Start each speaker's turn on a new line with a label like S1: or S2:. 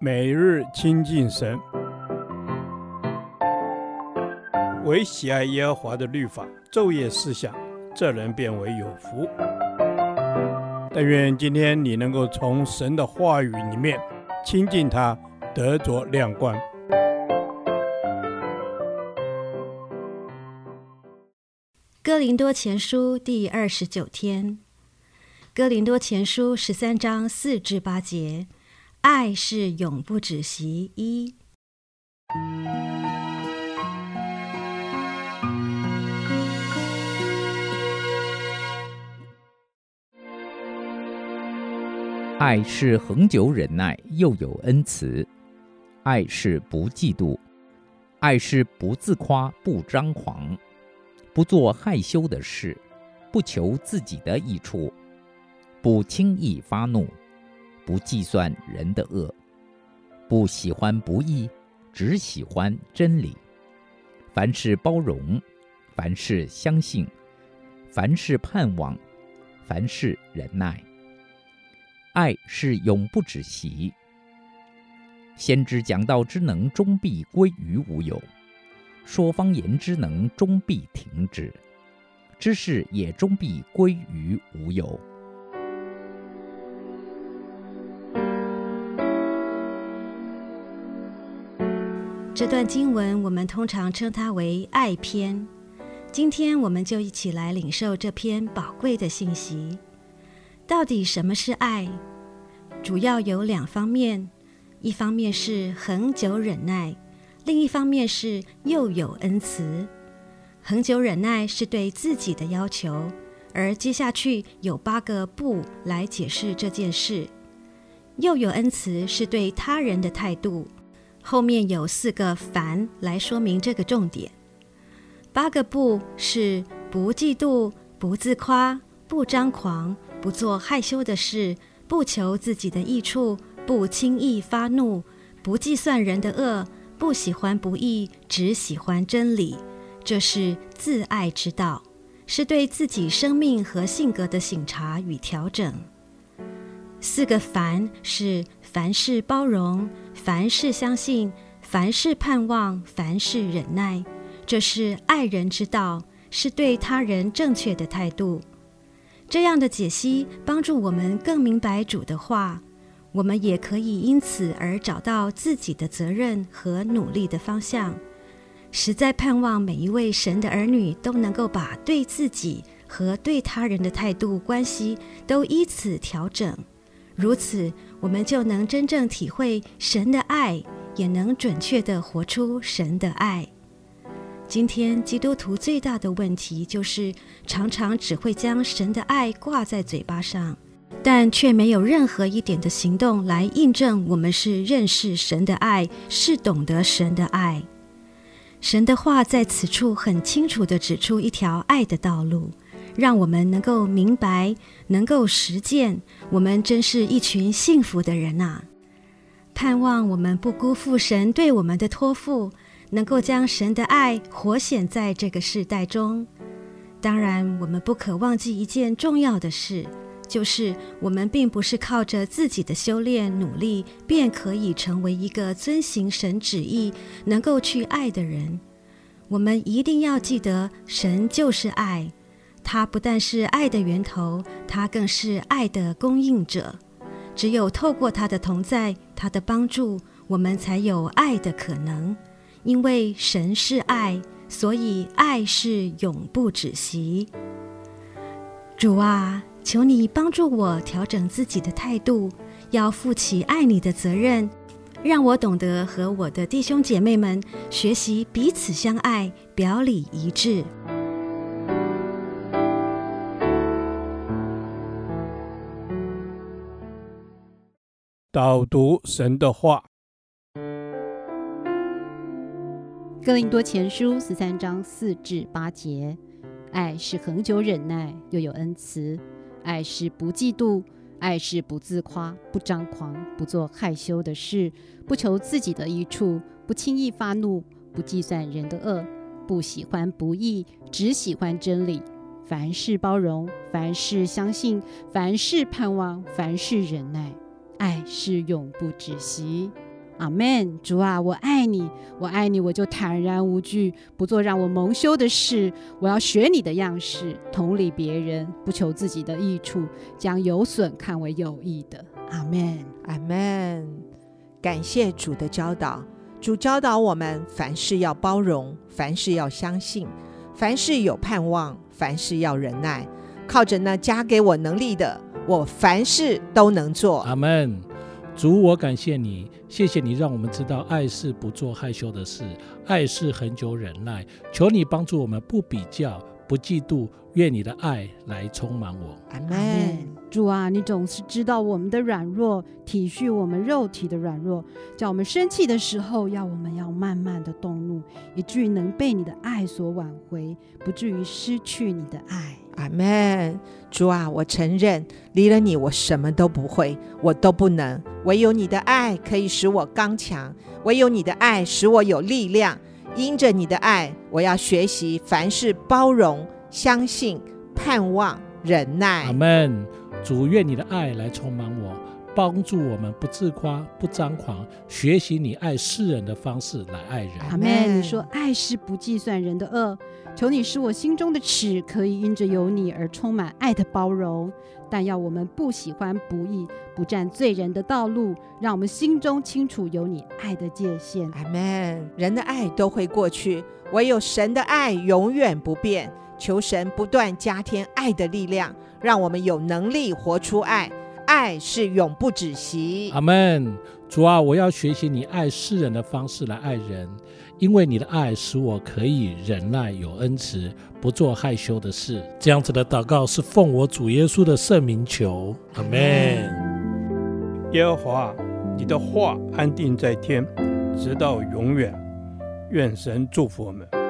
S1: 每日亲近神，唯喜爱耶和华的律法，昼夜思想，这人便为有福。但愿今天你能够从神的话语里面亲近他，得着亮光。
S2: 哥林多前书第二十九天，哥林多前书十三章四至八节。爱是永不止息。一，
S3: 爱是恒久忍耐，又有恩慈；爱是不嫉妒；爱是不自夸，不张狂，不做害羞的事，不求自己的益处，不轻易发怒。不计算人的恶，不喜欢不义，只喜欢真理。凡事包容，凡事相信，凡事盼望，凡事忍耐。爱是永不止息。先知讲道之能终必归于无有，说方言之能终必停止，知识也终必归于无有。
S2: 这段经文我们通常称它为爱篇。今天我们就一起来领受这篇宝贵的信息。到底什么是爱？主要有两方面：一方面是恒久忍耐，另一方面是又有恩慈。恒久忍耐是对自己的要求，而接下去有八个不来解释这件事。又有恩慈是对他人的态度。后面有四个凡来说明这个重点。八个不是不嫉妒、不自夸、不张狂、不做害羞的事、不求自己的益处、不轻易发怒、不计算人的恶、不喜欢不义，只喜欢真理。这是自爱之道，是对自己生命和性格的省察与调整。四个凡是凡事包容。凡事相信，凡事盼望，凡事忍耐，这是爱人之道，是对他人正确的态度。这样的解析帮助我们更明白主的话，我们也可以因此而找到自己的责任和努力的方向。实在盼望每一位神的儿女都能够把对自己和对他人的态度关系都依此调整。如此，我们就能真正体会神的爱，也能准确地活出神的爱。今天基督徒最大的问题就是，常常只会将神的爱挂在嘴巴上，但却没有任何一点的行动来印证我们是认识神的爱，是懂得神的爱。神的话在此处很清楚地指出一条爱的道路。让我们能够明白，能够实践，我们真是一群幸福的人呐！盼望我们不辜负神对我们的托付，能够将神的爱活显在这个世代中。当然，我们不可忘记一件重要的事，就是我们并不是靠着自己的修炼努力，便可以成为一个遵行神旨意、能够去爱的人。我们一定要记得，神就是爱。他不但是爱的源头，他更是爱的供应者。只有透过他的同在，他的帮助，我们才有爱的可能。因为神是爱，所以爱是永不止息。主啊，求你帮助我调整自己的态度，要负起爱你的责任，让我懂得和我的弟兄姐妹们学习彼此相爱，表里一致。
S1: 导读神的话，《
S4: 哥林多前书》十三章四至八节：爱是恒久忍耐，又有恩慈；爱是不嫉妒；爱是不自夸，不张狂，不做害羞的事，不求自己的益处，不轻易发怒，不计算人的恶，不喜欢不义，只喜欢真理。凡事包容，凡事相信，凡事盼望，凡事忍耐。爱是永不止息。阿门。主啊，我爱你，我爱你，我就坦然无惧，不做让我蒙羞的事。我要学你的样式，同理别人，不求自己的益处，将有损看为有益的。阿门，
S5: 阿门。感谢主的教导，主教导我们凡事要包容，凡事要相信，凡事有盼望，凡事要忍耐。靠着那加给我能力的，我凡事都能做。
S6: 阿门。主，我感谢你，谢谢你让我们知道爱是不做害羞的事，爱是恒久忍耐。求你帮助我们不比较，不嫉妒，愿你的爱来充满我。
S5: 阿门。
S4: 主啊，你总是知道我们的软弱，体恤我们肉体的软弱，叫我们生气的时候，要我们要慢慢的动怒，以至于能被你的爱所挽回，不至于失去你的爱。
S5: 阿门，主啊，我承认离了你，我什么都不会，我都不能。唯有你的爱可以使我刚强，唯有你的爱使我有力量。因着你的爱，我要学习凡事包容、相信、盼望、忍耐。
S6: 阿门。主，愿你的爱来充满我，帮助我们不自夸、不张狂，学习你爱世人的方式来爱人。
S4: 阿门。你说爱是不计算人的恶。求你使我心中的尺可以因着有你而充满爱的包容，但要我们不喜欢不义，不占罪人的道路，让我们心中清楚有你爱的界限。
S5: 阿门。人的爱都会过去，唯有神的爱永远不变。求神不断加添爱的力量，让我们有能力活出爱。爱是永不止息。
S6: 阿门。主啊，我要学习你爱世人的方式来爱人。因为你的爱使我可以忍耐，有恩慈，不做害羞的事。这样子的祷告是奉我主耶稣的圣名求，阿门。
S1: 耶和华，你的话安定在天，直到永远。愿神祝福我们。